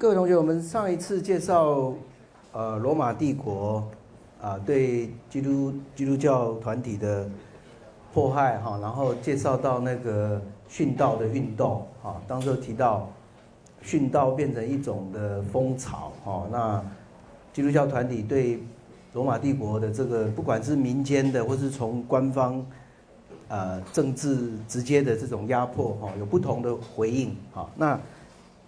各位同学，我们上一次介绍，呃，罗马帝国啊对基督基督教团体的迫害哈，然后介绍到那个殉道的运动啊，当时提到殉道变成一种的风潮哈，那基督教团体对罗马帝国的这个不管是民间的或是从官方呃政治直接的这种压迫哈，有不同的回应啊，那。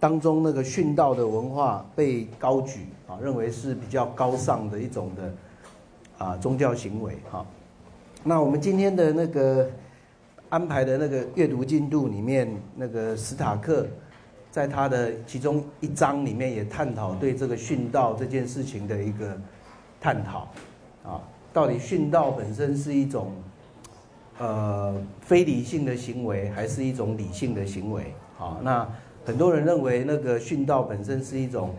当中那个殉道的文化被高举啊，认为是比较高尚的一种的啊宗教行为哈。那我们今天的那个安排的那个阅读进度里面，那个史塔克在他的其中一章里面也探讨对这个殉道这件事情的一个探讨啊，到底殉道本身是一种呃非理性的行为，还是一种理性的行为啊？那很多人认为那个殉道本身是一种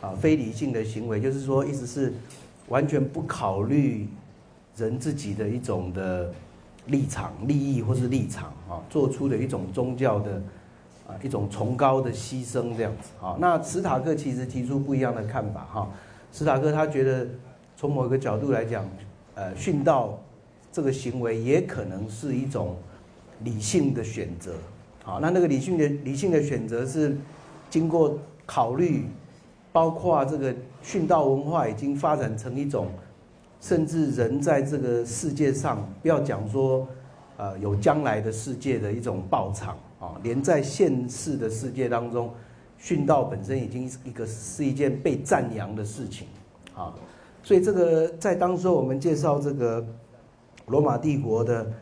啊非理性的行为，就是说，意思是完全不考虑人自己的一种的立场、利益或是立场啊，做出的一种宗教的啊一种崇高的牺牲这样子啊。那史塔克其实提出不一样的看法哈。史塔克他觉得从某个角度来讲，呃，殉道这个行为也可能是一种理性的选择。好，那那个理性的理性的选择是经过考虑，包括这个殉道文化已经发展成一种，甚至人在这个世界上，不要讲说，呃，有将来的世界的一种报偿啊，连在现世的世界当中，殉道本身已经一个是一件被赞扬的事情啊，所以这个在当时我们介绍这个罗马帝国的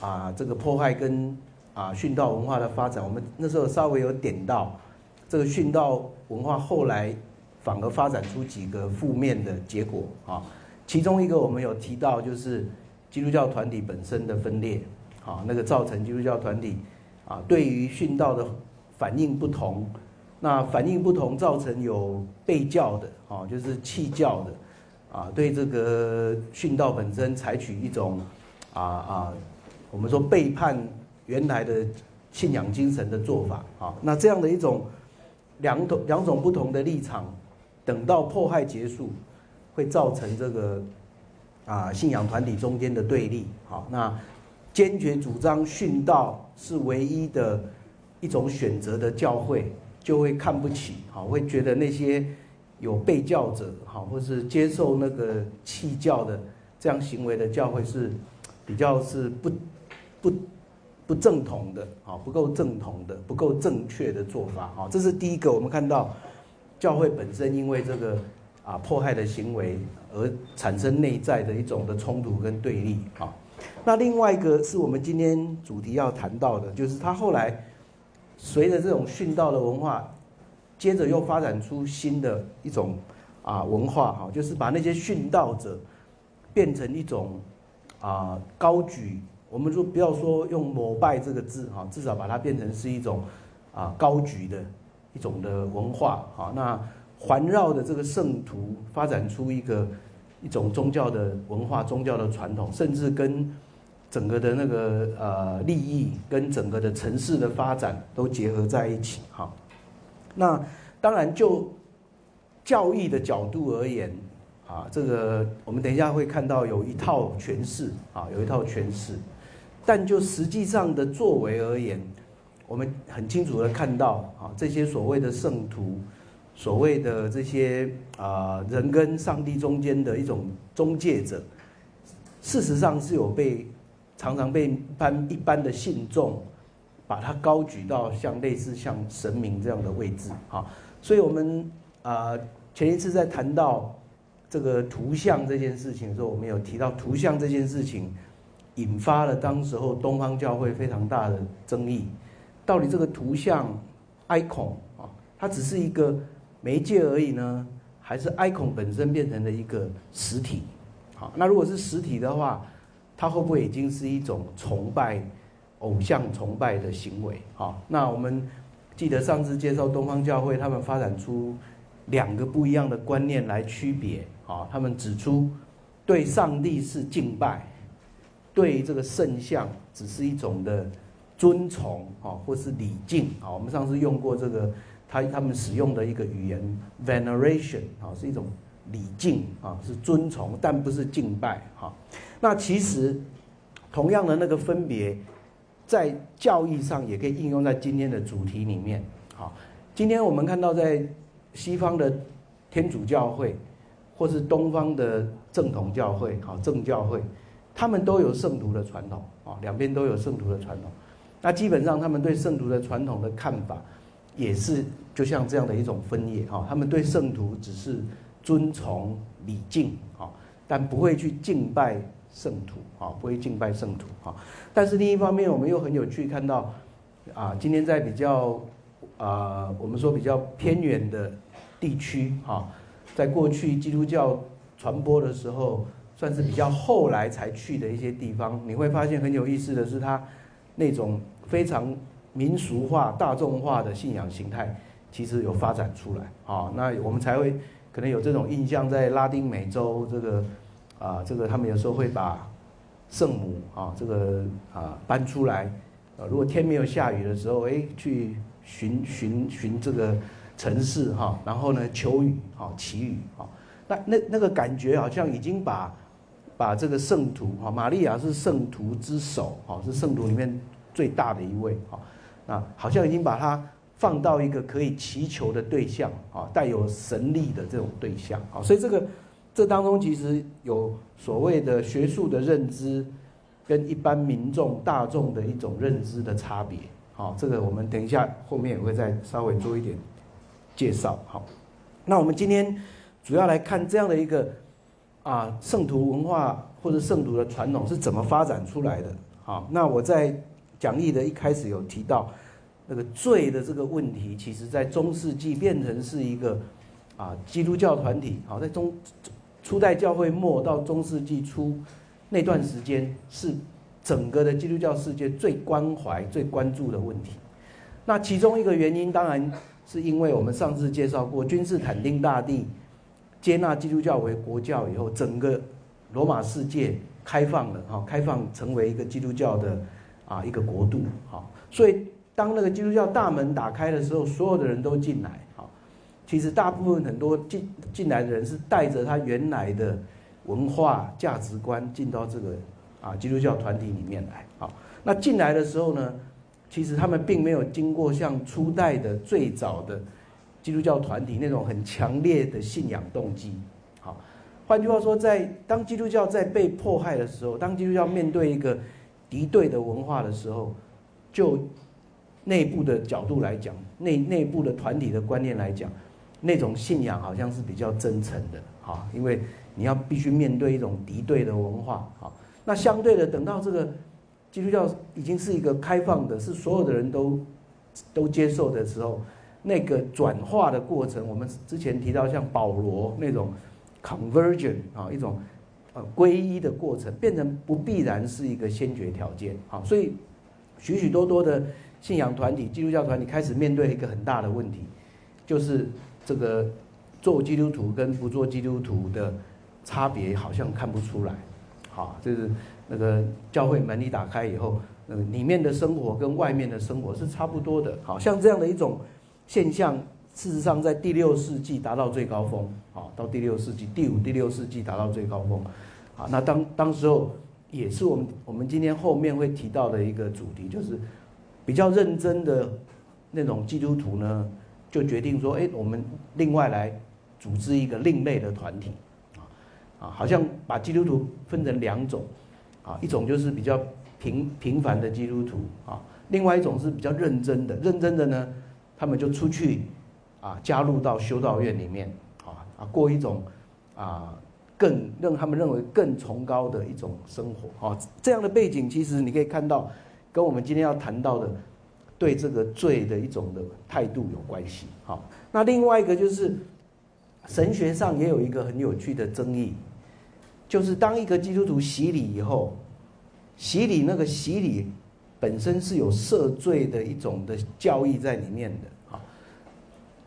啊这个破坏跟。啊，殉道文化的发展，我们那时候稍微有点到，这个殉道文化后来反而发展出几个负面的结果啊。其中一个我们有提到，就是基督教团体本身的分裂啊，那个造成基督教团体啊对于殉道的反应不同，那反应不同造成有被教的啊，就是弃教的啊，对这个殉道本身采取一种啊啊，我们说背叛。原来的信仰精神的做法啊，那这样的一种两种两种不同的立场，等到迫害结束，会造成这个啊信仰团体中间的对立。好，那坚决主张殉道是唯一的一种选择的教会，就会看不起，好，会觉得那些有被教者，好，或是接受那个弃教的这样行为的教会是比较是不不。不正统的啊，不够正统的，不够正确的做法啊，这是第一个。我们看到教会本身因为这个啊迫害的行为而产生内在的一种的冲突跟对立啊。那另外一个是我们今天主题要谈到的，就是他后来随着这种殉道的文化，接着又发展出新的一种啊文化哈，就是把那些殉道者变成一种啊高举。我们就不要说用膜拜这个字哈，至少把它变成是一种啊高举的一种的文化哈。那环绕的这个圣徒发展出一个一种宗教的文化、宗教的传统，甚至跟整个的那个呃利益跟整个的城市的发展都结合在一起哈。那当然就教义的角度而言啊，这个我们等一下会看到有一套诠释啊，有一套诠释。但就实际上的作为而言，我们很清楚的看到啊，这些所谓的圣徒，所谓的这些啊人跟上帝中间的一种中介者，事实上是有被常常被般一般的信众把它高举到像类似像神明这样的位置啊。所以我们啊前一次在谈到这个图像这件事情的时候，我们有提到图像这件事情。引发了当时候东方教会非常大的争议，到底这个图像 icon 啊，它只是一个媒介而已呢，还是 icon 本身变成了一个实体？好，那如果是实体的话，它会不会已经是一种崇拜偶像崇拜的行为？好，那我们记得上次介绍东方教会，他们发展出两个不一样的观念来区别。啊，他们指出对上帝是敬拜。对这个圣像只是一种的尊崇啊，或是礼敬啊。我们上次用过这个他他们使用的一个语言 veneration 啊，是一种礼敬啊，是尊崇，但不是敬拜哈。那其实同样的那个分别，在教义上也可以应用在今天的主题里面。好，今天我们看到在西方的天主教会，或是东方的正统教会，好正教会，他们都有圣徒的传统啊，两边都有圣徒的传统。那基本上他们对圣徒的传统的看法。也是就像这样的一种分野哈，他们对圣徒只是遵从礼敬啊，但不会去敬拜圣徒啊，不会敬拜圣徒啊。但是另一方面，我们又很有趣看到啊，今天在比较啊，我们说比较偏远的地区哈，在过去基督教传播的时候，算是比较后来才去的一些地方，你会发现很有意思的是，它那种非常。民俗化、大众化的信仰形态，其实有发展出来啊。那我们才会可能有这种印象，在拉丁美洲这个啊，这个他们有时候会把圣母啊，这个啊搬出来。呃，如果天没有下雨的时候，哎，去寻寻寻这个城市哈，然后呢求雨哈，祈雨哈。那那那个感觉好像已经把把这个圣徒哈，玛利亚是圣徒之首哈，是圣徒里面最大的一位哈。那，好像已经把它放到一个可以祈求的对象啊，带有神力的这种对象啊，所以这个这当中其实有所谓的学术的认知，跟一般民众大众的一种认知的差别。好，这个我们等一下后面也会再稍微做一点介绍。好，那我们今天主要来看这样的一个啊圣徒文化或者圣徒的传统是怎么发展出来的。好，那我在。讲义的一开始有提到，那个罪的这个问题，其实在中世纪变成是一个啊基督教团体，好在中初代教会末到中世纪初那段时间，是整个的基督教世界最关怀、最关注的问题。那其中一个原因，当然是因为我们上次介绍过，君士坦丁大帝接纳基督教为国教以后，整个罗马世界开放了，哈，开放成为一个基督教的。啊，一个国度，哈，所以当那个基督教大门打开的时候，所有的人都进来，哈，其实大部分很多进进来的人是带着他原来的文化价值观进到这个啊基督教团体里面来，好，那进来的时候呢，其实他们并没有经过像初代的最早的基督教团体那种很强烈的信仰动机，好，换句话说，在当基督教在被迫害的时候，当基督教面对一个敌对的文化的时候，就内部的角度来讲，内内部的团体的观念来讲，那种信仰好像是比较真诚的啊，因为你要必须面对一种敌对的文化好。那相对的，等到这个基督教已经是一个开放的，是所有的人都都接受的时候，那个转化的过程，我们之前提到像保罗那种 conversion 啊，一种。呃，皈依的过程变成不必然是一个先决条件，好，所以许许多多的信仰团体、基督教团体开始面对一个很大的问题，就是这个做基督徒跟不做基督徒的差别好像看不出来，好，就是那个教会门一打开以后，呃，里面的生活跟外面的生活是差不多的，好像这样的一种现象。事实上，在第六世纪达到最高峰，啊，到第六世纪第五、第六世纪达到最高峰，啊，那当当时候也是我们我们今天后面会提到的一个主题，就是比较认真的那种基督徒呢，就决定说，哎，我们另外来组织一个另类的团体，啊，啊，好像把基督徒分成两种，啊，一种就是比较平平凡的基督徒，啊，另外一种是比较认真的，认真的呢，他们就出去。啊，加入到修道院里面，啊啊，过一种啊更让他们认为更崇高的一种生活，啊，这样的背景其实你可以看到，跟我们今天要谈到的对这个罪的一种的态度有关系，好，那另外一个就是神学上也有一个很有趣的争议，就是当一个基督徒洗礼以后，洗礼那个洗礼本身是有赦罪的一种的教义在里面的啊。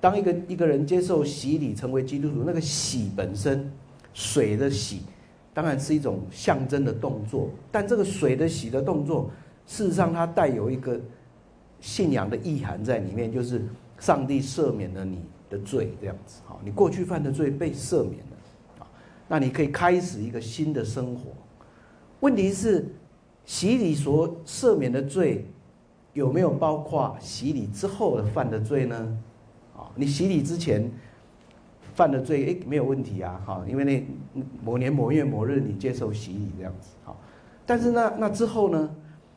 当一个一个人接受洗礼成为基督徒，那个洗本身，水的洗，当然是一种象征的动作。但这个水的洗的动作，事实上它带有一个信仰的意涵在里面，就是上帝赦免了你的罪，这样子，啊，你过去犯的罪被赦免了，啊，那你可以开始一个新的生活。问题是，洗礼所赦免的罪，有没有包括洗礼之后的犯的罪呢？啊，你洗礼之前犯的罪，哎，没有问题啊，哈，因为那某年某月某日你接受洗礼这样子，好，但是那那之后呢，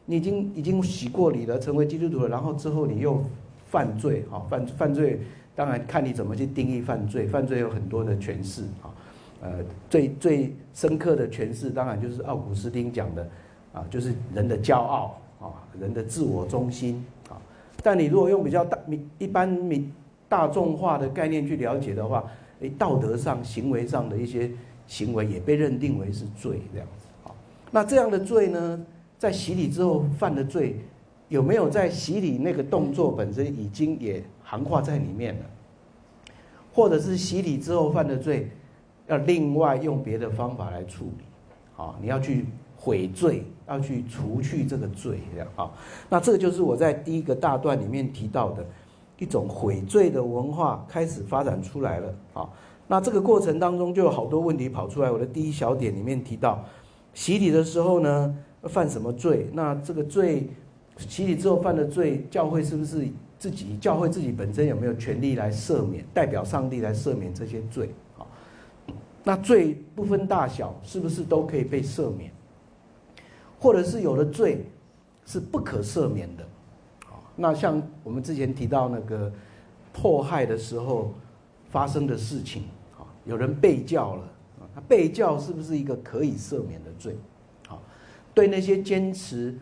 你已经已经洗过礼了，成为基督徒了，然后之后你又犯罪，哈，犯犯罪，当然看你怎么去定义犯罪，犯罪有很多的诠释，哈，呃，最最深刻的诠释，当然就是奥古斯丁讲的，啊，就是人的骄傲，啊，人的自我中心，啊，但你如果用比较大民一般民大众化的概念去了解的话，诶，道德上、行为上的一些行为也被认定为是罪，这样子。啊，那这样的罪呢，在洗礼之后犯的罪，有没有在洗礼那个动作本身已经也含化在里面了？或者是洗礼之后犯的罪，要另外用别的方法来处理？啊，你要去悔罪，要去除去这个罪，这样好。那这个就是我在第一个大段里面提到的。一种悔罪的文化开始发展出来了啊！那这个过程当中就有好多问题跑出来。我的第一小点里面提到，洗礼的时候呢，犯什么罪？那这个罪，洗礼之后犯的罪，教会是不是自己？教会自己本身有没有权利来赦免？代表上帝来赦免这些罪？啊？那罪不分大小，是不是都可以被赦免？或者是有的罪是不可赦免的？那像我们之前提到那个迫害的时候发生的事情，啊，有人被教了，啊，他被教是不是一个可以赦免的罪？啊，对那些坚持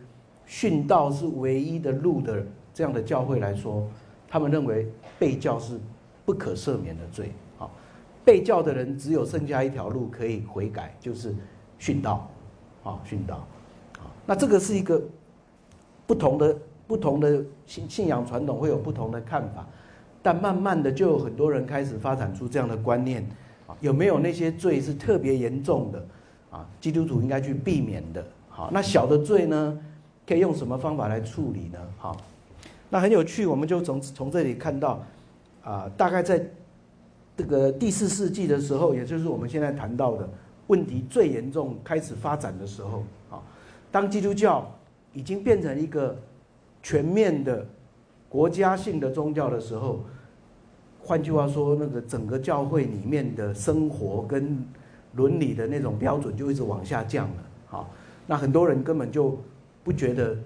殉道是唯一的路的这样的教会来说，他们认为被教是不可赦免的罪。啊，被教的人只有剩下一条路可以悔改，就是殉道，啊，殉道，那这个是一个不同的。不同的信信仰传统会有不同的看法，但慢慢的就有很多人开始发展出这样的观念啊，有没有那些罪是特别严重的啊？基督徒应该去避免的。好，那小的罪呢，可以用什么方法来处理呢？好，那很有趣，我们就从从这里看到啊，大概在这个第四世纪的时候，也就是我们现在谈到的问题最严重开始发展的时候，当基督教已经变成一个。全面的国家性的宗教的时候，换句话说，那个整个教会里面的生活跟伦理的那种标准就一直往下降了。好，那很多人根本就不觉得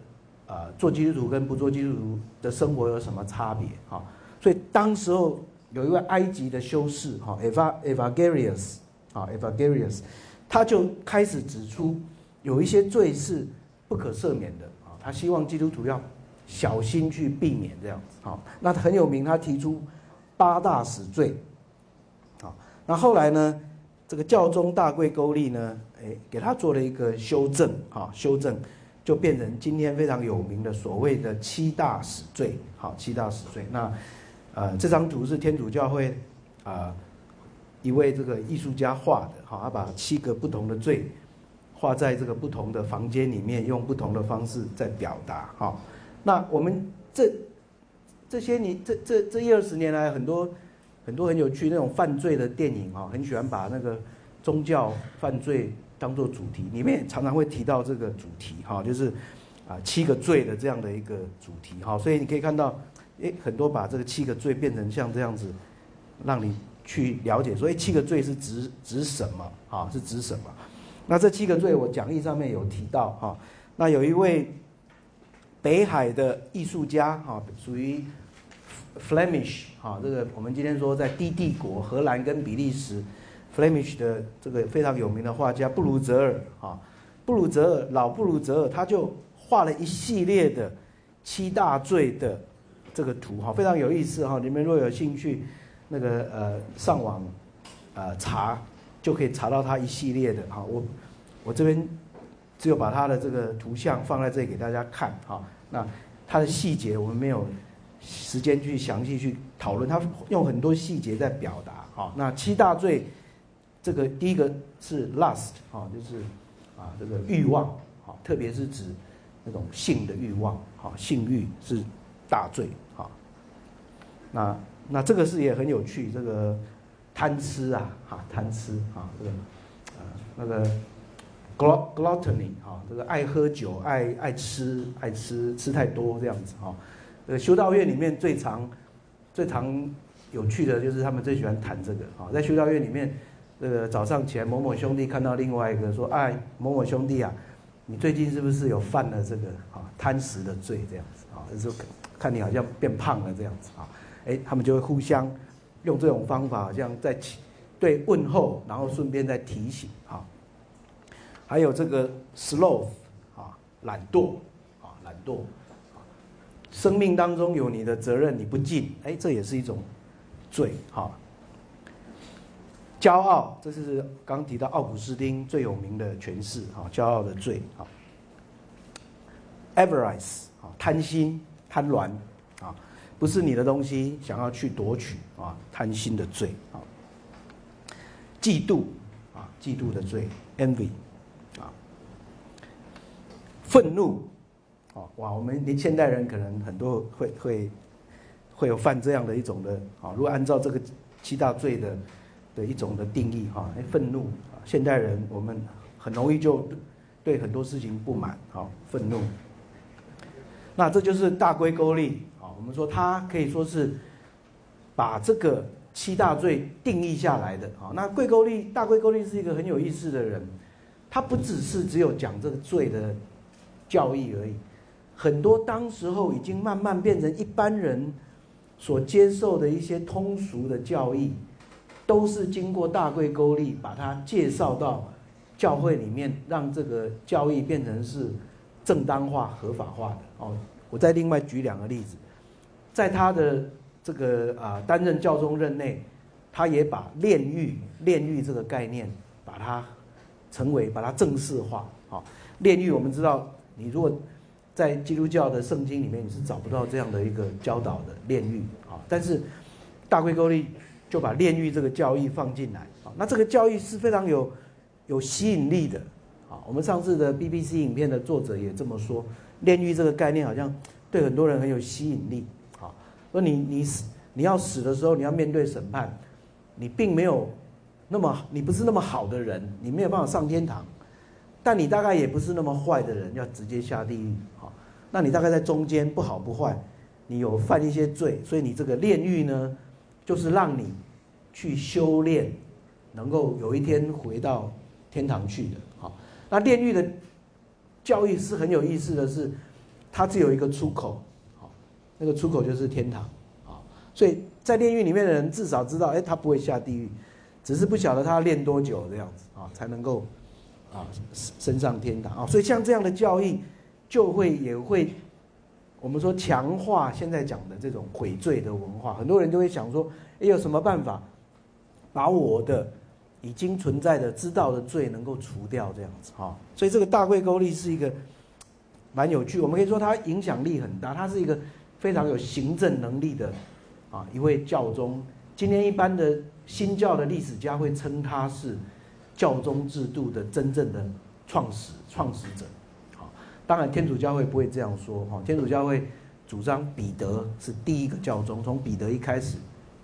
啊，做基督徒跟不做基督徒的生活有什么差别？哈，所以当时候有一位埃及的修士，哈，Eva Evagrius，啊，Evagrius，他就开始指出有一些罪是不可赦免的。啊，他希望基督徒要。小心去避免这样子，好，那很有名，他提出八大死罪，好，那后来呢，这个教宗大贵勾利呢，哎，给他做了一个修正，啊，修正就变成今天非常有名的所谓的七大死罪，好，七大死罪。那呃，这张图是天主教会啊一位这个艺术家画的，好，他把七个不同的罪画在这个不同的房间里面，用不同的方式在表达，哈。那我们这这些年这这这一二十年来，很多很多很有趣那种犯罪的电影哈，很喜欢把那个宗教犯罪当做主题，里面常常会提到这个主题哈，就是啊七个罪的这样的一个主题哈，所以你可以看到，诶，很多把这个七个罪变成像这样子，让你去了解，所以七个罪是指指什么啊？是指什么？那这七个罪我讲义上面有提到哈，那有一位。北海的艺术家，哈，属于 Flemish，哈，这个我们今天说在低帝国，荷兰跟比利时，Flemish 的这个非常有名的画家布鲁泽尔，哈，布鲁泽尔，老布鲁泽尔，他就画了一系列的七大罪的这个图，哈，非常有意思，哈，你们若有兴趣，那个呃上网，呃查就可以查到他一系列的，哈，我我这边。只有把他的这个图像放在这里给大家看哈，那他的细节我们没有时间去详细去讨论，他用很多细节在表达哈。那七大罪，这个第一个是 lust 哈，就是啊这个欲望啊，特别是指那种性的欲望啊，性欲是大罪啊。那那这个是也很有趣，这个贪吃啊，哈，贪吃啊，这个呃那个 gluttony 哈，这个爱喝酒、爱爱吃、爱吃吃太多这样子哈。呃，修道院里面最常最常有趣的就是他们最喜欢谈这个啊，在修道院里面，这个早上起来某某兄弟看到另外一个说，哎，某某兄弟啊，你最近是不是有犯了这个啊贪食的罪这样子啊？就说看你好像变胖了这样子啊。哎，他们就会互相用这种方法，好像在对问候，然后顺便在提醒啊。还有这个 sloth 啊，懒惰啊，懒惰啊，生命当中有你的责任你不尽，哎，这也是一种罪哈。骄傲，这是刚提到奥古斯丁最有名的诠释哈，骄傲的罪啊。avarice 啊，贪心贪婪啊。不是你的东西，想要去夺取啊，贪心的罪啊，嫉妒啊，嫉妒的罪，envy 啊，愤怒啊，哇，我们连现代人可能很多会会会有犯这样的一种的啊，如果按照这个七大罪的的一种的定义哈，愤怒啊，现代人我们很容易就对很多事情不满啊，愤怒，那这就是大规勾例。我们说他可以说是把这个七大罪定义下来的啊。那贵沟利大贵沟利是一个很有意思的人，他不只是只有讲这个罪的教义而已，很多当时候已经慢慢变成一般人所接受的一些通俗的教义，都是经过大贵沟利把它介绍到教会里面，让这个教义变成是正当化、合法化的哦。我再另外举两个例子。在他的这个啊担任教宗任内，他也把炼狱炼狱这个概念，把它成为把它正式化。啊，炼狱我们知道，你如果在基督教的圣经里面，你是找不到这样的一个教导的炼狱。啊，但是大贵勾利就把炼狱这个教义放进来。啊，那这个教义是非常有有吸引力的。啊，我们上次的 BBC 影片的作者也这么说，炼狱这个概念好像对很多人很有吸引力。说你你死你要死的时候，你要面对审判，你并没有那么你不是那么好的人，你没有办法上天堂，但你大概也不是那么坏的人，要直接下地狱。好，那你大概在中间不好不坏，你有犯一些罪，所以你这个炼狱呢，就是让你去修炼，能够有一天回到天堂去的。好，那炼狱的教育是很有意思的是，它只有一个出口。那个出口就是天堂，啊，所以在炼狱里面的人至少知道，哎，他不会下地狱，只是不晓得他要练多久这样子啊，才能够啊升上天堂啊。所以像这样的教义，就会也会我们说强化现在讲的这种悔罪的文化。很多人就会想说，哎，有什么办法把我的已经存在的知道的罪能够除掉这样子啊？所以这个大贵沟力是一个蛮有趣，我们可以说它影响力很大，它是一个。非常有行政能力的啊一位教宗，今天一般的新教的历史家会称他是教宗制度的真正的创始创始者，啊，当然天主教会不会这样说哈，天主教会主张彼得是第一个教宗，从彼得一开始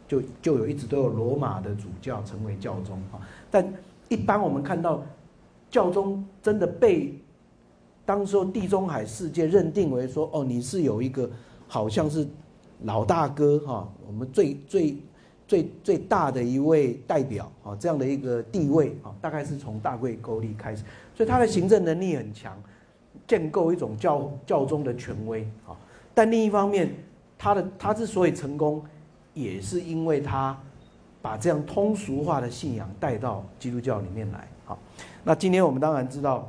就就有一直都有罗马的主教成为教宗啊，但一般我们看到教宗真的被当时候地中海世界认定为说哦你是有一个。好像是老大哥哈，我们最最最最大的一位代表啊，这样的一个地位啊，大概是从大贵勾力开始，所以他的行政能力很强，建构一种教教宗的权威啊。但另一方面，他的他之所以成功，也是因为他把这样通俗化的信仰带到基督教里面来啊。那今天我们当然知道，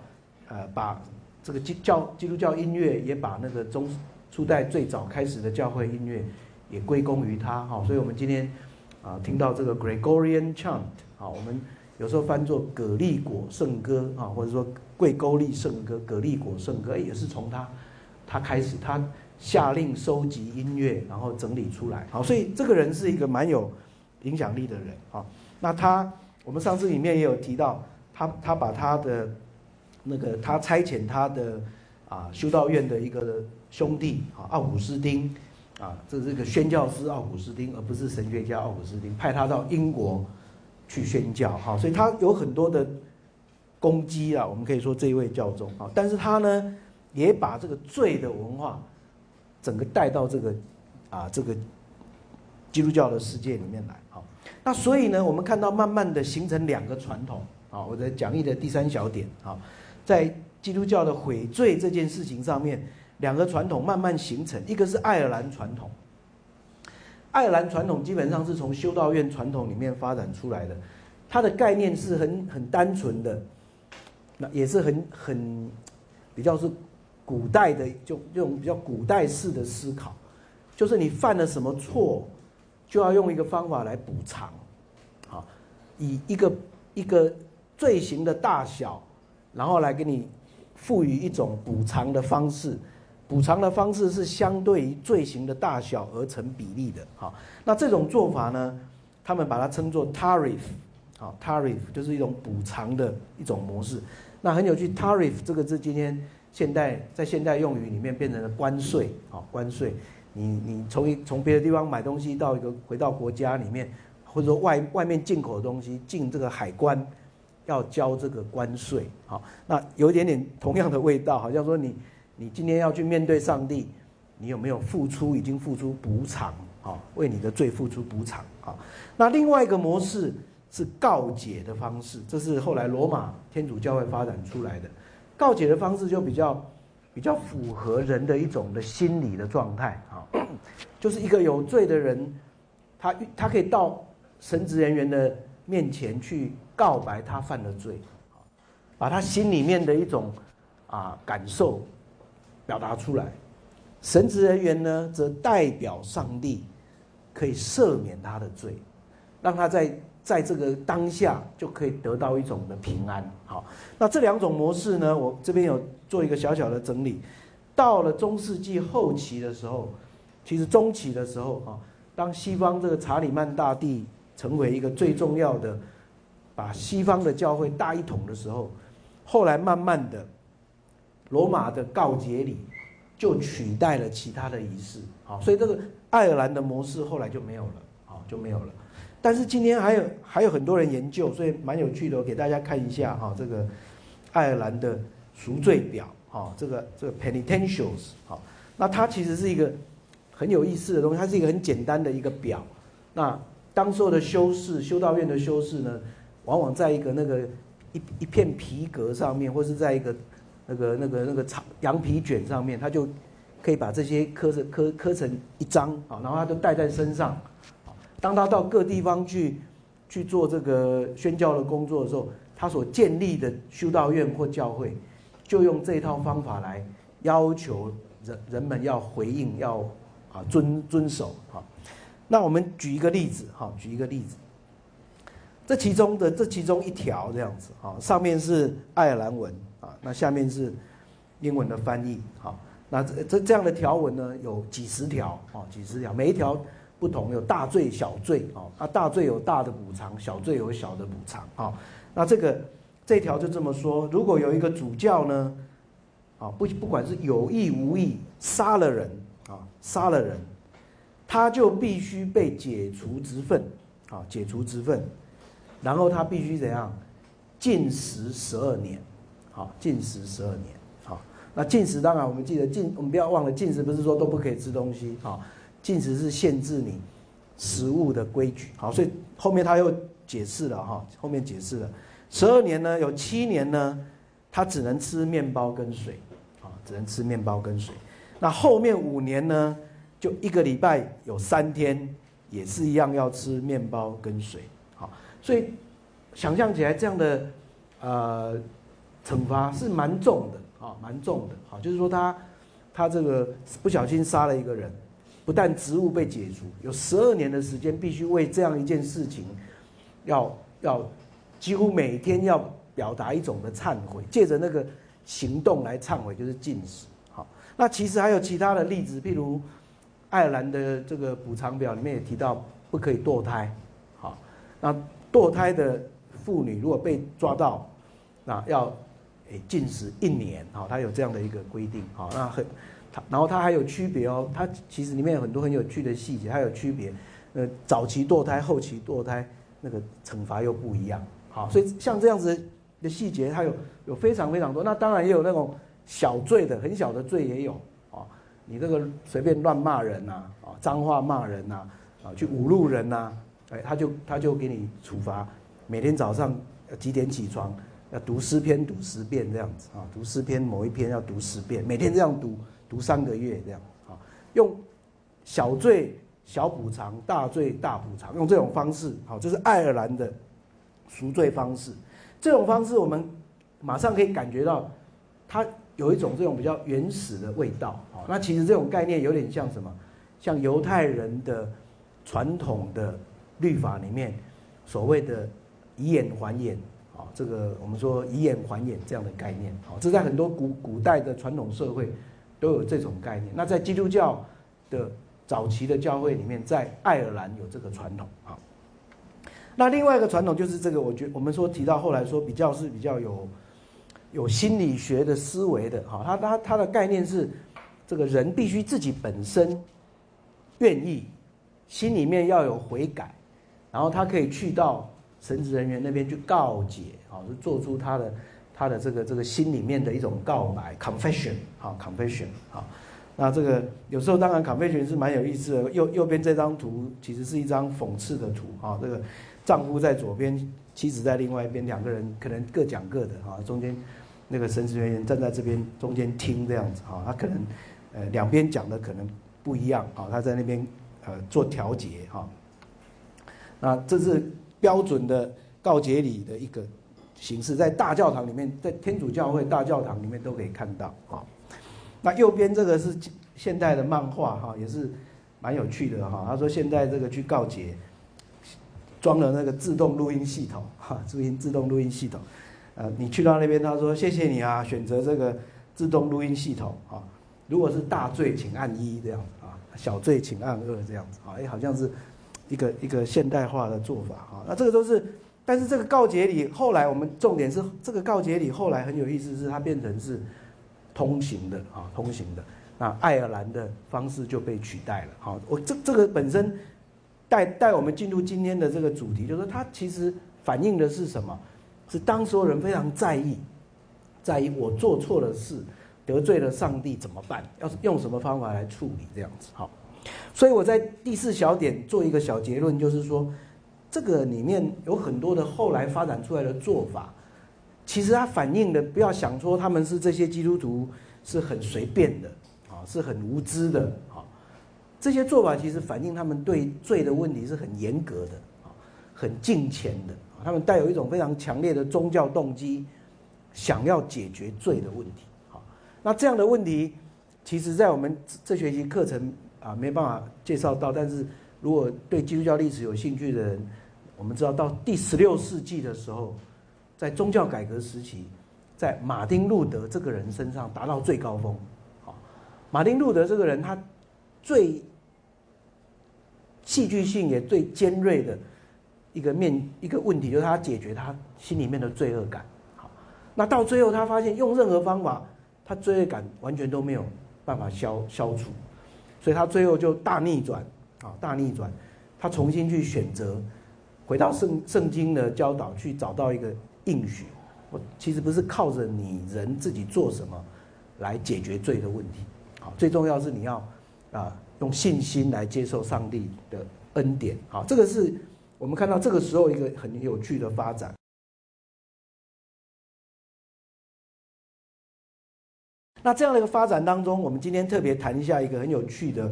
呃，把这个基教基督教音乐也把那个中。初代最早开始的教会音乐也归功于他哈，所以我们今天啊听到这个 Gregorian chant 啊，我们有时候翻作葛利果圣歌啊，或者说贵沟利圣歌、葛利果圣歌，也是从他他开始，他下令收集音乐，然后整理出来。好，所以这个人是一个蛮有影响力的人啊。那他我们上次里面也有提到，他他把他的那个他差遣他的啊修道院的一个。兄弟啊，奥古斯丁啊，这是个宣教师奥古斯丁，而不是神学家奥古斯丁，派他到英国去宣教，哈，所以他有很多的攻击啊，我们可以说这一位教宗啊，但是他呢，也把这个罪的文化整个带到这个啊这个基督教的世界里面来，好，那所以呢，我们看到慢慢的形成两个传统，啊，我在讲义的第三小点，啊，在基督教的悔罪这件事情上面。两个传统慢慢形成，一个是爱尔兰传统。爱尔兰传统基本上是从修道院传统里面发展出来的，它的概念是很很单纯的，那也是很很比较是古代的，就这种比较古代式的思考，就是你犯了什么错，就要用一个方法来补偿，啊，以一个一个罪行的大小，然后来给你赋予一种补偿的方式。补偿的方式是相对于罪行的大小而成比例的，好，那这种做法呢，他们把它称作 tariff，好，tariff 就是一种补偿的一种模式。那很有趣，tariff 这个字今天现代在现代用语里面变成了关税，好，关税，你你从一从别的地方买东西到一个回到国家里面，或者说外外面进口的东西进这个海关要交这个关税，好，那有一点点同样的味道，好像说你。你今天要去面对上帝，你有没有付出？已经付出补偿啊，为你的罪付出补偿啊。那另外一个模式是告解的方式，这是后来罗马天主教会发展出来的。告解的方式就比较比较符合人的一种的心理的状态啊，就是一个有罪的人，他他可以到神职人员的面前去告白他犯了罪，把他心里面的一种啊感受。表达出来，神职人员呢，则代表上帝，可以赦免他的罪，让他在在这个当下就可以得到一种的平安。好，那这两种模式呢，我这边有做一个小小的整理。到了中世纪后期的时候，其实中期的时候啊，当西方这个查理曼大帝成为一个最重要的，把西方的教会大一统的时候，后来慢慢的。罗马的告解礼就取代了其他的仪式，好，所以这个爱尔兰的模式后来就没有了，好就没有了。但是今天还有还有很多人研究，所以蛮有趣的，我给大家看一下哈，这个爱尔兰的赎罪表，哈，这个这个 penitentials，好，那它其实是一个很有意思的东西，它是一个很简单的一个表。那当时候的修士，修道院的修士呢，往往在一个那个一一片皮革上面，或是在一个。那个、那个、那个长羊皮卷上面，他就可以把这些刻成、刻刻成一张啊，然后他就带在身上。当他到各地方去去做这个宣教的工作的时候，他所建立的修道院或教会，就用这套方法来要求人人们要回应，要啊遵遵守啊。那我们举一个例子哈，举一个例子，这其中的这其中一条这样子啊，上面是爱尔兰文。啊，那下面是英文的翻译，好，那这这这样的条文呢，有几十条，啊，几十条，每一条不同，有大罪小罪，啊，啊，大罪有大的补偿，小罪有小的补偿，啊，那这个这条就这么说，如果有一个主教呢，啊，不不管是有意无意杀了人，啊，杀了人，他就必须被解除职分，啊，解除职分，然后他必须怎样，禁食十二年。好，禁食十二年。好，那禁食当然我们记得禁，我们不要忘了禁食不是说都不可以吃东西。好，禁食是限制你食物的规矩。好，所以后面他又解释了哈，后面解释了十二年呢，有七年呢，他只能吃面包跟水。啊，只能吃面包跟水。那后面五年呢，就一个礼拜有三天也是一样要吃面包跟水。所以想象起来这样的呃。惩罚是蛮重的啊，蛮重的。好，就是说他，他这个不小心杀了一个人，不但职务被解除，有十二年的时间必须为这样一件事情，要要几乎每天要表达一种的忏悔，借着那个行动来忏悔，就是禁食。好，那其实还有其他的例子，譬如爱尔兰的这个补偿表里面也提到不可以堕胎。好，那堕胎的妇女如果被抓到，那要。诶，禁食一年，好，它有这样的一个规定，好，那很，它然后它还有区别哦，它其实里面有很多很有趣的细节，它有区别。呃，早期堕胎、后期堕胎那个惩罚又不一样。好，所以像这样子的细节，它有有非常非常多。那当然也有那种小罪的，很小的罪也有啊。你这个随便乱骂人呐，啊，脏话骂人呐，啊，去侮辱人呐，哎，他就他就给你处罚，每天早上几点起床，要读诗篇读十遍这样子啊，读诗篇某一篇要读十遍，每天这样读读三个月这样啊，用小罪小补偿，大罪大补偿，用这种方式，好，这是爱尔兰的。赎罪方式，这种方式我们马上可以感觉到，它有一种这种比较原始的味道啊。那其实这种概念有点像什么？像犹太人的传统的律法里面所谓的以眼还眼啊，这个我们说以眼还眼这样的概念啊，这在很多古古代的传统社会都有这种概念。那在基督教的早期的教会里面，在爱尔兰有这个传统啊。那另外一个传统就是这个，我觉我们说提到后来说比较是比较有有心理学的思维的哈，他他他的概念是，这个人必须自己本身愿意，心里面要有悔改，然后他可以去到神职人员那边去告解，啊，就做出他的他的这个这个心里面的一种告白，confession，好，confession，好，那这个有时候当然 confession 是蛮有意思的，右右边这张图其实是一张讽刺的图，啊，这个。丈夫在左边，妻子在另外一边，两个人可能各讲各的啊。中间那个神职人员站在这边中间听这样子哈，他可能呃两边讲的可能不一样啊，他在那边呃做调节哈。那这是标准的告解礼的一个形式，在大教堂里面，在天主教会大教堂里面都可以看到啊。那右边这个是现代的漫画哈，也是蛮有趣的哈。他说现在这个去告解。装了那个自动录音系统，哈，录音自动录音系统，呃，你去到那边，他说谢谢你啊，选择这个自动录音系统啊。如果是大罪，请按一这样子啊，小罪请按二这样子啊。哎，好像是一个一个现代化的做法啊。那这个都是，但是这个告解礼后来我们重点是这个告解礼后来很有意思，是它变成是通行的啊，通行的。那爱尔兰的方式就被取代了。好，我这这个本身。带带我们进入今天的这个主题，就是说，它其实反映的是什么？是当所有人非常在意，在意我做错了事，得罪了上帝怎么办？要是用什么方法来处理？这样子，好。所以我在第四小点做一个小结论，就是说，这个里面有很多的后来发展出来的做法，其实它反映的，不要想说他们是这些基督徒是很随便的，啊，是很无知的啊。这些做法其实反映他们对罪的问题是很严格的啊，很敬虔的啊，他们带有一种非常强烈的宗教动机，想要解决罪的问题啊。那这样的问题，其实在我们这学期课程啊没办法介绍到，但是如果对基督教历史有兴趣的人，我们知道到第十六世纪的时候，在宗教改革时期，在马丁路德这个人身上达到最高峰好。马丁路德这个人他。最戏剧性也最尖锐的一个面一个问题，就是他解决他心里面的罪恶感。好，那到最后他发现用任何方法，他罪恶感完全都没有办法消消除，所以他最后就大逆转啊，大逆转，他重新去选择回到圣圣经的教导去找到一个应许。我其实不是靠着你人自己做什么来解决罪的问题，好，最重要是你要。啊，用信心来接受上帝的恩典，好，这个是我们看到这个时候一个很有趣的发展。那这样的一个发展当中，我们今天特别谈一下一个很有趣的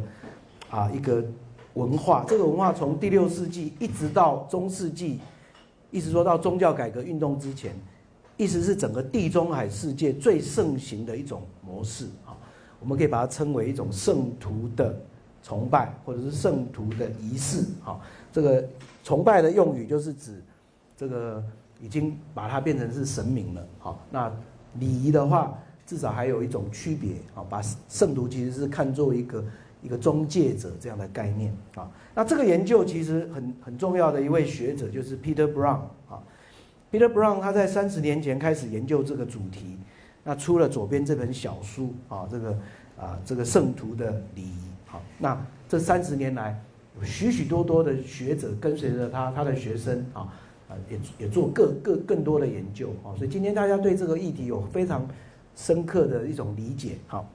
啊一个文化。这个文化从第六世纪一直到中世纪，一直说到宗教改革运动之前，一直是整个地中海世界最盛行的一种模式啊。我们可以把它称为一种圣徒的崇拜，或者是圣徒的仪式。哈，这个崇拜的用语就是指这个已经把它变成是神明了。好，那礼仪的话，至少还有一种区别。啊，把圣徒其实是看作一个一个中介者这样的概念。啊，那这个研究其实很很重要的一位学者就是 Peter Brown。啊，Peter Brown 他在三十年前开始研究这个主题。那出了左边这本小书啊，这个啊这个圣徒的礼仪。好，那这三十年来，有许许多多的学者跟随着他，他的学生啊啊也也做各各更多的研究啊，所以今天大家对这个议题有非常深刻的一种理解。好，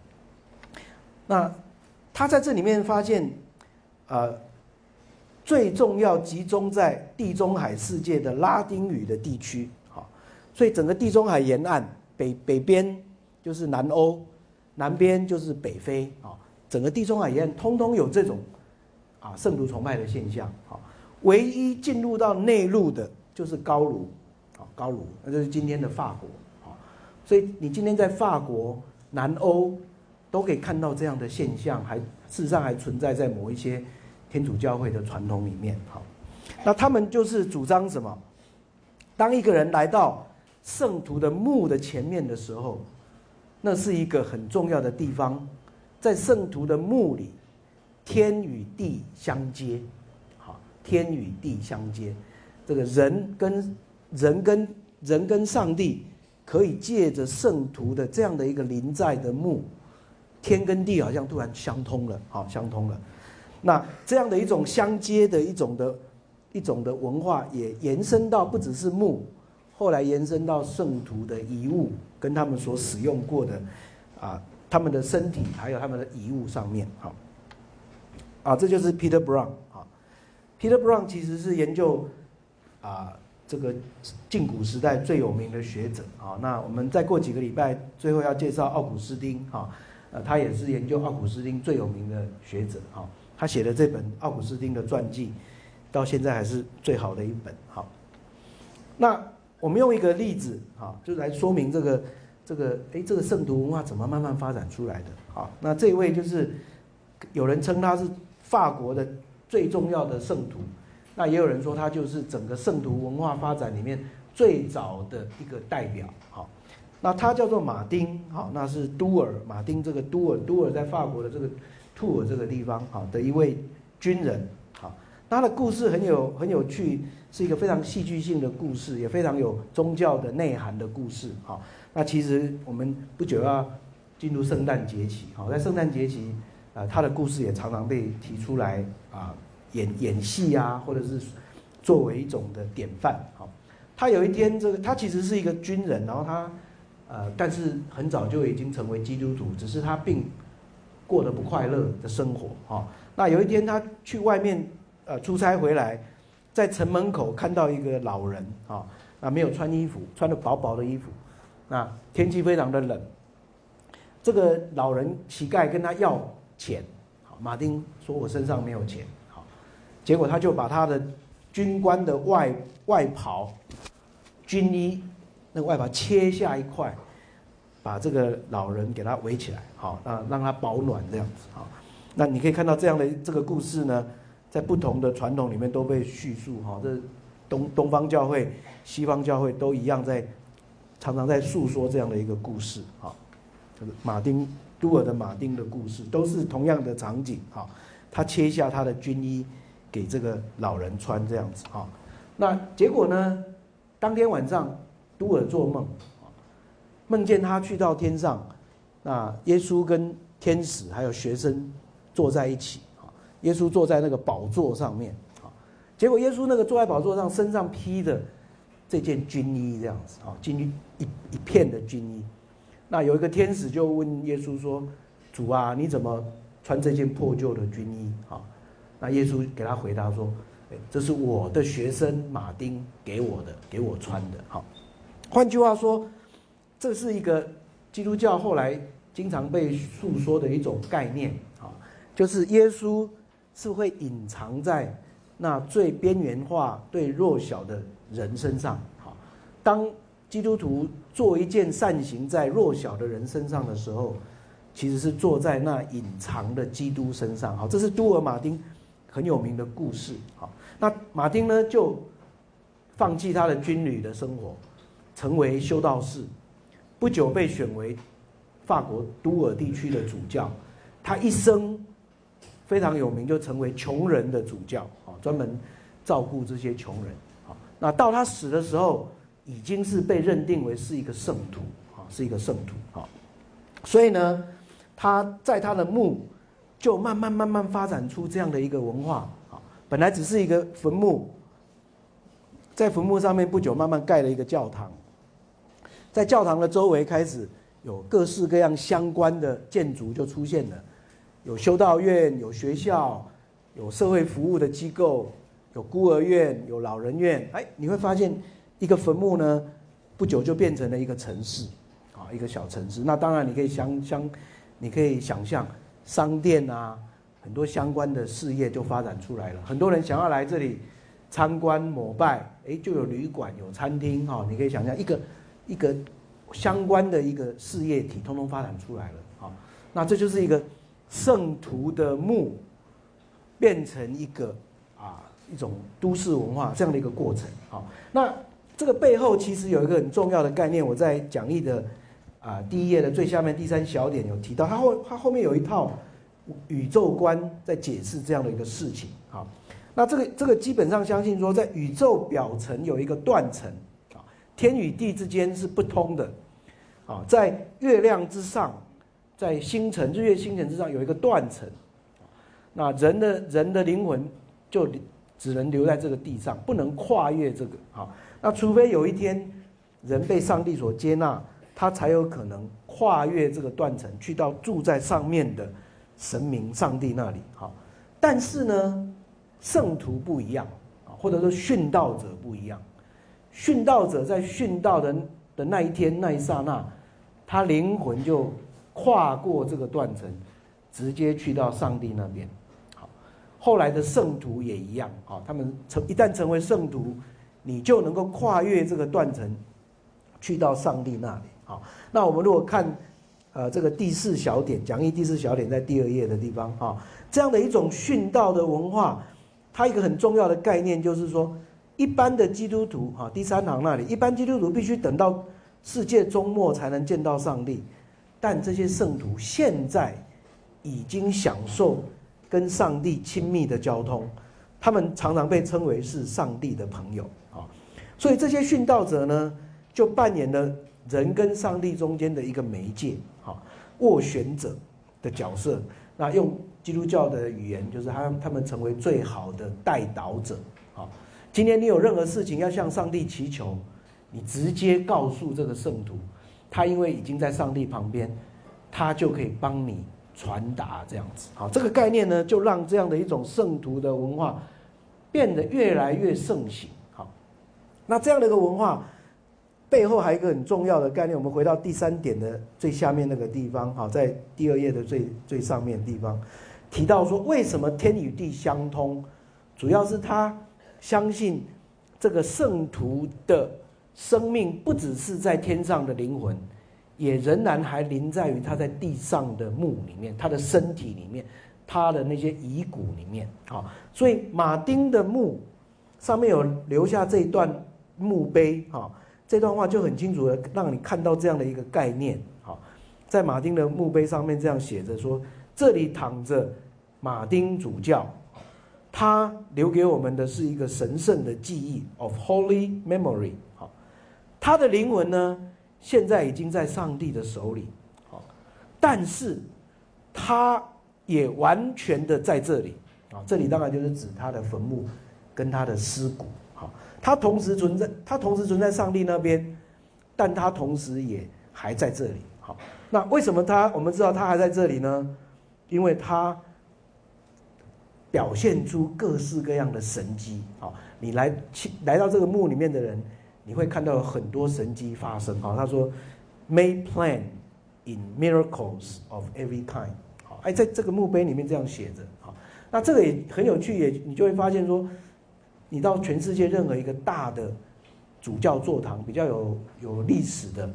那他在这里面发现，呃，最重要集中在地中海世界的拉丁语的地区。好，所以整个地中海沿岸北北边就是南欧，南边就是北非啊。整个地中海沿岸通通有这种啊圣徒崇拜的现象好，唯一进入到内陆的就是高卢啊高卢，那就是今天的法国，所以你今天在法国、南欧都可以看到这样的现象，还事实上还存在在某一些天主教会的传统里面哈。那他们就是主张什么？当一个人来到圣徒的墓的前面的时候，那是一个很重要的地方。在圣徒的墓里，天与地相接，好，天与地相接，这个人跟人跟人跟上帝可以借着圣徒的这样的一个临在的墓，天跟地好像突然相通了，好，相通了。那这样的一种相接的一种的一种的文化，也延伸到不只是墓，后来延伸到圣徒的遗物跟他们所使用过的啊。他们的身体还有他们的遗物上面，好，啊，这就是 Peter Brown 啊，Peter Brown 其实是研究啊这个近古时代最有名的学者啊。那我们再过几个礼拜，最后要介绍奥古斯丁啊，呃，他也是研究奥古斯丁最有名的学者啊。他写的这本奥古斯丁的传记，到现在还是最好的一本。好，那我们用一个例子啊，就来说明这个。这个哎，这个圣徒文化怎么慢慢发展出来的？啊，那这位就是有人称他是法国的最重要的圣徒，那也有人说他就是整个圣徒文化发展里面最早的一个代表。好，那他叫做马丁，好，那是都尔，马丁这个都尔，都尔在法国的这个兔尔这个地方，好的一位军人。好，他的故事很有很有趣，是一个非常戏剧性的故事，也非常有宗教的内涵的故事。好。那其实我们不久要进入圣诞节期，好，在圣诞节期，啊，他的故事也常常被提出来啊，演演戏啊，或者是作为一种的典范，好。他有一天，这个他其实是一个军人，然后他，呃，但是很早就已经成为基督徒，只是他并过得不快乐的生活，哈。那有一天他去外面呃出差回来，在城门口看到一个老人，啊，啊没有穿衣服，穿的薄薄的衣服。那天气非常的冷，这个老人乞丐跟他要钱，好，马丁说我身上没有钱，结果他就把他的军官的外外袍、军衣那个外袍切下一块，把这个老人给他围起来，好，那让他保暖这样子，好，那你可以看到这样的这个故事呢，在不同的传统里面都被叙述，哈，这东东方教会、西方教会都一样在。常常在诉说这样的一个故事，哈，就是马丁都尔的马丁的故事，都是同样的场景，哈，他切下他的军衣给这个老人穿，这样子，哈，那结果呢？当天晚上，都尔做梦，梦见他去到天上，那耶稣跟天使还有学生坐在一起，哈，耶稣坐在那个宝座上面，哈，结果耶稣那个坐在宝座上，身上披的。这件军衣这样子啊，军衣一一片的军衣，那有一个天使就问耶稣说：“主啊，你怎么穿这件破旧的军衣？”啊，那耶稣给他回答说：“这是我的学生马丁给我的，给我穿的。”好，换句话说，这是一个基督教后来经常被诉说的一种概念啊，就是耶稣是会隐藏在那最边缘化、最弱小的。人身上，好，当基督徒做一件善行在弱小的人身上的时候，其实是坐在那隐藏的基督身上，好，这是都尔马丁很有名的故事，好，那马丁呢就放弃他的军旅的生活，成为修道士，不久被选为法国都尔地区的主教，他一生非常有名，就成为穷人的主教，啊，专门照顾这些穷人。啊那到他死的时候，已经是被认定为是一个圣徒啊，是一个圣徒啊。所以呢，他在他的墓就慢慢慢慢发展出这样的一个文化啊。本来只是一个坟墓，在坟墓上面不久慢慢盖了一个教堂，在教堂的周围开始有各式各样相关的建筑就出现了，有修道院，有学校，有社会服务的机构，有孤儿院，有老人院。哎，你会发现一个坟墓呢，不久就变成了一个城市，啊，一个小城市。那当然你可以想想，你可以想象商店啊。很多相关的事业就发展出来了，很多人想要来这里参观膜拜，哎，就有旅馆、有餐厅，哈，你可以想象一个一个相关的一个事业体，通通发展出来了，哈，那这就是一个圣徒的墓变成一个啊一种都市文化这样的一个过程，好，那这个背后其实有一个很重要的概念，我在讲义的啊第一页的最下面第三小点有提到，它后它后面有一套。宇宙观在解释这样的一个事情啊，那这个这个基本上相信说，在宇宙表层有一个断层啊，天与地之间是不通的啊，在月亮之上，在星辰日月星辰之上有一个断层，那人的人的灵魂就只能留在这个地上，不能跨越这个啊，那除非有一天人被上帝所接纳，他才有可能跨越这个断层，去到住在上面的。神明、上帝那里，好，但是呢，圣徒不一样啊，或者说殉道者不一样。殉道者在殉道的的那一天、那一刹那，他灵魂就跨过这个断层，直接去到上帝那边。好，后来的圣徒也一样啊，他们成一旦成为圣徒，你就能够跨越这个断层，去到上帝那里。好，那我们如果看。呃，这个第四小点讲义第四小点在第二页的地方哈，这样的一种殉道的文化，它一个很重要的概念就是说，一般的基督徒哈，第三行那里，一般基督徒必须等到世界终末才能见到上帝，但这些圣徒现在已经享受跟上帝亲密的交通，他们常常被称为是上帝的朋友啊，所以这些殉道者呢，就扮演了人跟上帝中间的一个媒介。好，斡旋者的角色，那用基督教的语言，就是他他们成为最好的带导者。好，今天你有任何事情要向上帝祈求，你直接告诉这个圣徒，他因为已经在上帝旁边，他就可以帮你传达这样子。好，这个概念呢，就让这样的一种圣徒的文化变得越来越盛行。好，那这样的一个文化。背后还有一个很重要的概念，我们回到第三点的最下面那个地方，好，在第二页的最最上面地方，提到说为什么天与地相通，主要是他相信这个圣徒的生命不只是在天上的灵魂，也仍然还临在于他在地上的墓里面，他的身体里面，他的那些遗骨里面，好，所以马丁的墓上面有留下这一段墓碑，哈。这段话就很清楚的让你看到这样的一个概念，好，在马丁的墓碑上面这样写着说：这里躺着马丁主教，他留给我们的是一个神圣的记忆 （of holy memory）。好，他的灵魂呢，现在已经在上帝的手里，好，但是他也完全的在这里，啊，这里当然就是指他的坟墓跟他的尸骨。它同时存在，它同时存在上帝那边，但它同时也还在这里。好，那为什么它我们知道它还在这里呢？因为它表现出各式各样的神迹。好，你来去来到这个墓里面的人，你会看到很多神迹发生。好，他说，May plan in miracles of every kind。好，哎，在这个墓碑里面这样写着。好，那这个也很有趣，也你就会发现说。你到全世界任何一个大的主教座堂，比较有有历史的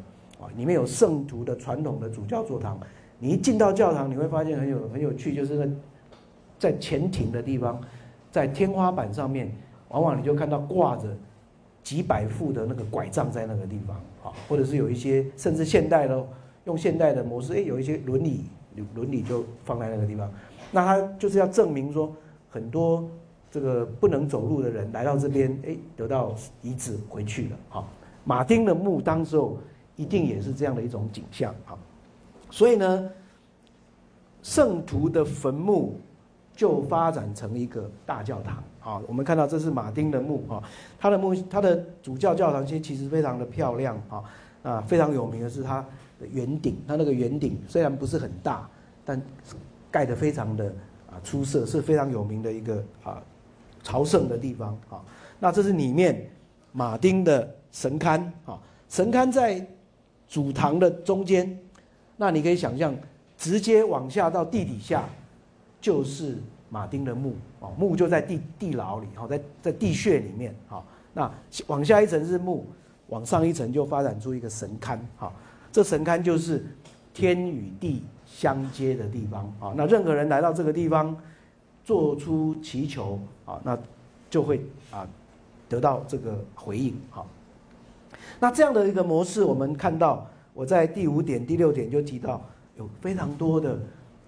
啊，里面有圣徒的传统的主教座堂，你一进到教堂，你会发现很有很有趣，就是在前庭的地方，在天花板上面，往往你就看到挂着几百副的那个拐杖在那个地方啊，或者是有一些甚至现代的用现代的模式，哎，有一些轮椅轮椅就放在那个地方，那他就是要证明说很多。这个不能走路的人来到这边，哎，得到遗址回去了。好，马丁的墓当时候一定也是这样的一种景象。好，所以呢，圣徒的坟墓就发展成一个大教堂。啊，我们看到这是马丁的墓啊，他的墓，他的主教教堂其实其实非常的漂亮啊，啊，非常有名的是他的圆顶，他那个圆顶虽然不是很大，但盖得非常的啊出色，是非常有名的一个啊朝圣的地方啊。那这是里面马丁的神龛啊，神龛在主堂的中间，那你可以想象，直接往下到地底下就是。马丁的墓哦，墓就在地地牢里，哈，在在地穴里面，哈。那往下一层是墓，往上一层就发展出一个神龛，哈。这神龛就是天与地相接的地方，啊。那任何人来到这个地方，做出祈求，啊，那就会啊得到这个回应，哈。那这样的一个模式，我们看到我在第五点、第六点就提到，有非常多的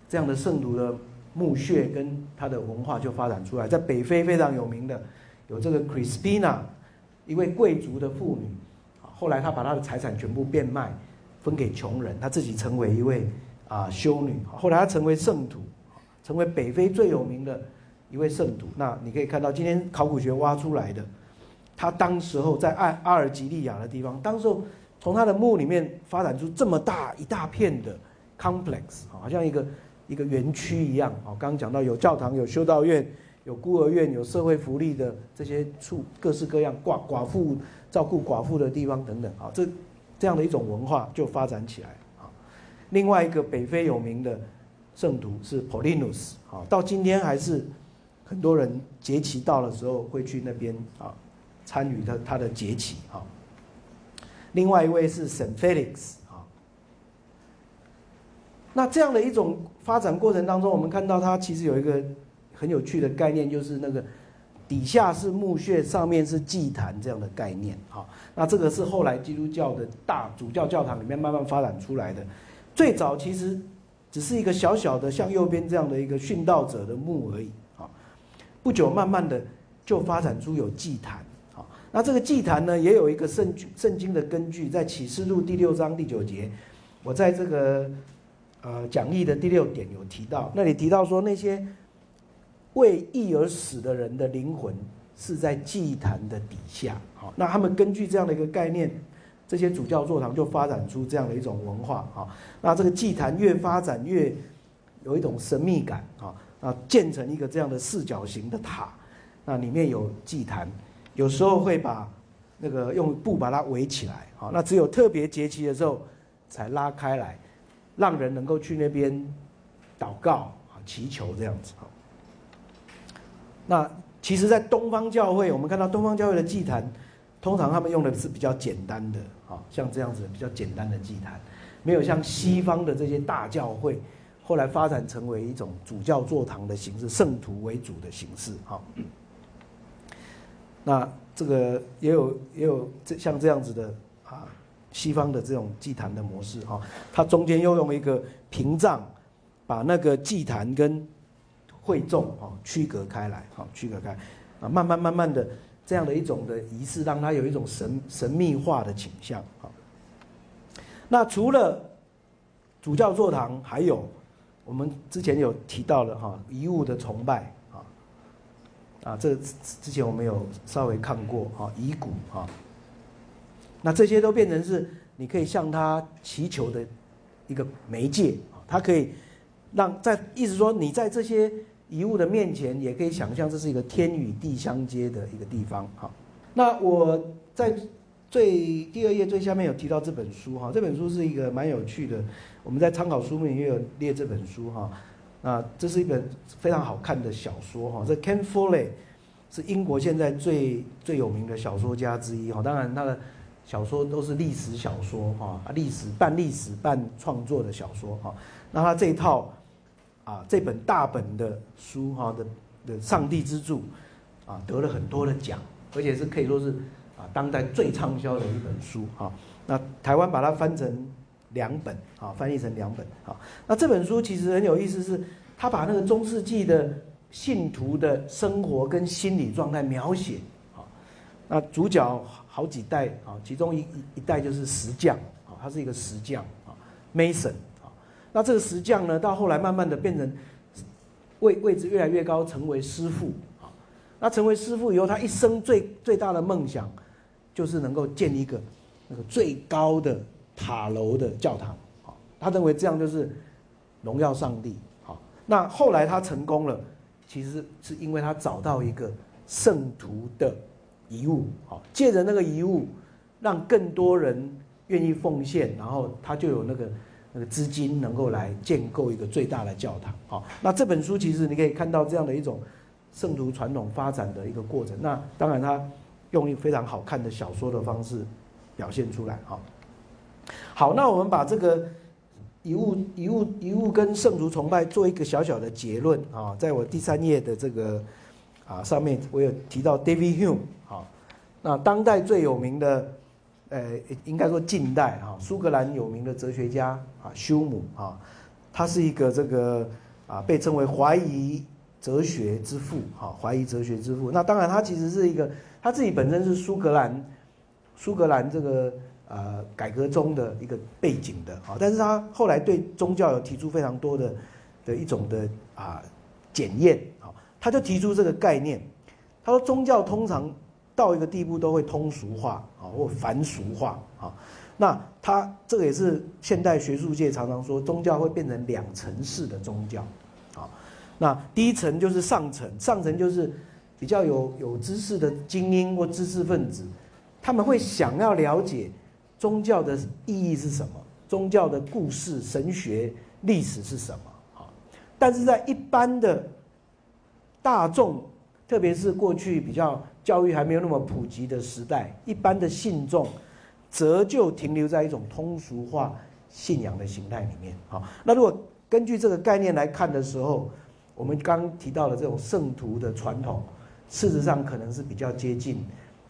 这样的圣徒的。墓穴跟他的文化就发展出来，在北非非常有名的有这个 Crispina，一位贵族的妇女，后来她把她的财产全部变卖，分给穷人，她自己成为一位啊修女，后来她成为圣徒，成为北非最有名的一位圣徒。那你可以看到今天考古学挖出来的，他当时候在阿阿尔及利亚的地方，当时候从他的墓里面发展出这么大一大片的 complex，好像一个。一个园区一样，啊，刚刚讲到有教堂、有修道院、有孤儿院、有社会福利的这些处，各式各样寡寡妇照顾寡妇的地方等等，啊，这这样的一种文化就发展起来，啊，另外一个北非有名的圣徒是 Paulinus，啊，到今天还是很多人节期到的时候会去那边啊参与他他的节期，啊，另外一位是 Saint Felix 啊。那这样的一种发展过程当中，我们看到它其实有一个很有趣的概念，就是那个底下是墓穴，上面是祭坛这样的概念。哈，那这个是后来基督教的大主教教堂里面慢慢发展出来的。最早其实只是一个小小的，像右边这样的一个殉道者的墓而已。啊，不久慢慢的就发展出有祭坛。啊，那这个祭坛呢，也有一个圣圣经的根据，在启示录第六章第九节，我在这个。呃，讲义的第六点有提到，那里提到说，那些为义而死的人的灵魂是在祭坛的底下。好，那他们根据这样的一个概念，这些主教座堂就发展出这样的一种文化。哈，那这个祭坛越发展越有一种神秘感。啊，那建成一个这样的四角形的塔，那里面有祭坛，有时候会把那个用布把它围起来。好，那只有特别节期的时候才拉开来。让人能够去那边祷告啊，祈求这样子啊。那其实，在东方教会，我们看到东方教会的祭坛，通常他们用的是比较简单的啊，像这样子比较简单的祭坛，没有像西方的这些大教会，后来发展成为一种主教座堂的形式，圣徒为主的形式哈。那这个也有也有这像这样子的啊。西方的这种祭坛的模式，哈，它中间又用一个屏障，把那个祭坛跟会众，哈，区隔开来，哈，区隔开，啊，慢慢慢慢的这样的一种的仪式，让它有一种神神秘化的倾向，啊。那除了主教座堂，还有我们之前有提到的，哈，遗物的崇拜，啊，啊，这之前我们有稍微看过，哈，遗骨，哈。那这些都变成是你可以向他祈求的一个媒介啊，它可以让在意思说你在这些遗物的面前，也可以想象这是一个天与地相接的一个地方哈。那我在最第二页最下面有提到这本书哈，这本书是一个蛮有趣的，我们在参考书目也有列这本书哈。啊，这是一本非常好看的小说哈，这 Ken Follett 是英国现在最最有名的小说家之一哈，当然他的。小说都是历史小说哈，啊，历史半历史半创作的小说哈。那他这一套啊，这本大本的书哈的的上帝之著啊，得了很多的奖，而且是可以说是啊当代最畅销的一本书哈。那台湾把它翻成两本啊，翻译成两本啊。那这本书其实很有意思，是他把那个中世纪的信徒的生活跟心理状态描写啊。那主角。好几代啊，其中一一代就是石匠啊，他是一个石匠啊，Mason。那这个石匠呢，到后来慢慢的变成位位置越来越高，成为师傅啊。那成为师傅以后，他一生最最大的梦想就是能够建一个那个最高的塔楼的教堂啊。他认为这样就是荣耀上帝好，那后来他成功了，其实是因为他找到一个圣徒的遗物好，借着那个遗物，让更多人愿意奉献，然后他就有那个。那个资金能够来建构一个最大的教堂，好，那这本书其实你可以看到这样的一种圣徒传统发展的一个过程。那当然，他用一非常好看的小说的方式表现出来，好。好，那我们把这个遗物、遗物、遗物跟圣徒崇拜做一个小小的结论啊，在我第三页的这个啊上面，我有提到 David Hume，好，那当代最有名的。呃，应该说近代哈，苏格兰有名的哲学家啊，休姆啊，他是一个这个啊，被称为怀疑哲学之父哈，怀疑哲学之父。那当然，他其实是一个他自己本身是苏格兰苏格兰这个呃改革中的一个背景的啊，但是他后来对宗教有提出非常多的的一种的啊检验啊，他就提出这个概念，他说宗教通常。到一个地步都会通俗化啊，或繁俗化啊。那他这个也是现代学术界常常说，宗教会变成两层式的宗教啊。那第一层就是上层，上层就是比较有有知识的精英或知识分子，他们会想要了解宗教的意义是什么，宗教的故事、神学、历史是什么啊。但是在一般的大众，特别是过去比较。教育还没有那么普及的时代，一般的信众则就停留在一种通俗化信仰的形态里面。好，那如果根据这个概念来看的时候，我们刚提到的这种圣徒的传统，事实上可能是比较接近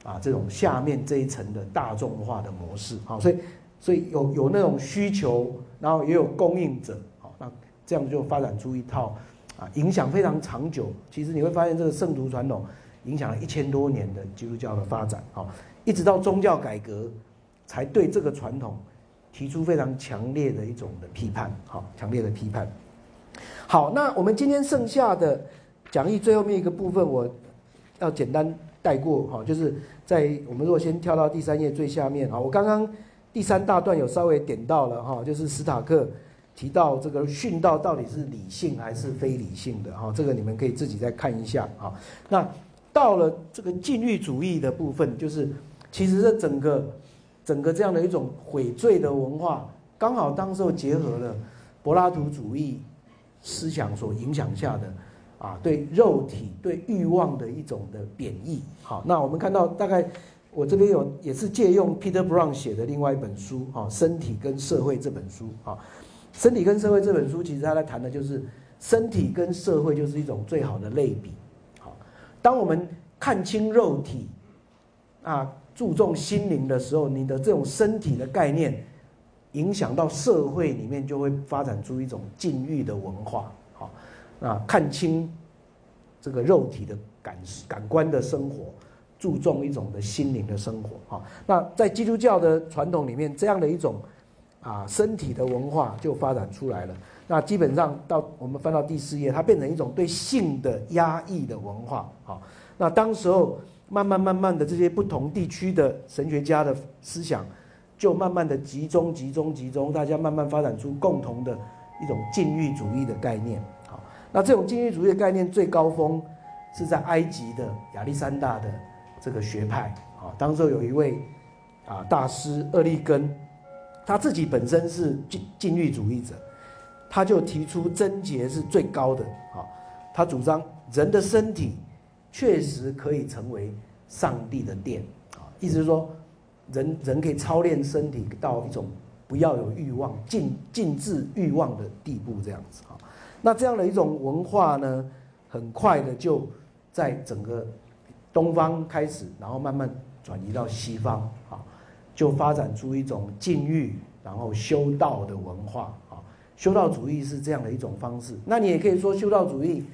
啊这种下面这一层的大众化的模式。好，所以所以有有那种需求，然后也有供应者。好，那这样就发展出一套啊影响非常长久。其实你会发现这个圣徒传统。影响了一千多年的基督教的发展，好，一直到宗教改革，才对这个传统提出非常强烈的一种的批判，好，强烈的批判。好，那我们今天剩下的讲义最后面一个部分，我要简单带过，哈，就是在我们如果先跳到第三页最下面，哈，我刚刚第三大段有稍微点到了，哈，就是史塔克提到这个殉道到底是理性还是非理性的，哈，这个你们可以自己再看一下，啊，那。到了这个禁欲主义的部分，就是其实这整个整个这样的一种悔罪的文化，刚好当时候结合了柏拉图主义思想所影响下的啊，对肉体、对欲望的一种的贬义。好，那我们看到大概我这边有也是借用 Peter Brown 写的另外一本书啊，《身体跟社会》这本书啊，《身体跟社会》这本书其实他在谈的就是身体跟社会就是一种最好的类比。好当我们看清肉体，啊，注重心灵的时候，你的这种身体的概念，影响到社会里面，就会发展出一种禁欲的文化。好，那，看清这个肉体的感感官的生活，注重一种的心灵的生活。好，那在基督教的传统里面，这样的一种啊身体的文化就发展出来了。那基本上到我们翻到第四页，它变成一种对性的压抑的文化。好，那当时候慢慢慢慢的这些不同地区的神学家的思想，就慢慢的集中集中集中，大家慢慢发展出共同的一种禁欲主义的概念。好，那这种禁欲主义的概念最高峰是在埃及的亚历山大的这个学派。啊，当时候有一位啊大师厄利根，他自己本身是禁禁欲主义者。他就提出贞洁是最高的啊，他主张人的身体确实可以成为上帝的殿啊，意思是说人人可以操练身体到一种不要有欲望、禁禁制欲望的地步，这样子啊。那这样的一种文化呢，很快的就在整个东方开始，然后慢慢转移到西方，就发展出一种禁欲然后修道的文化啊。修道主义是这样的一种方式，那你也可以说，修道主义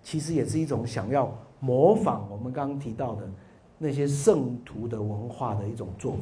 其实也是一种想要模仿我们刚刚提到的那些圣徒的文化的一种做法。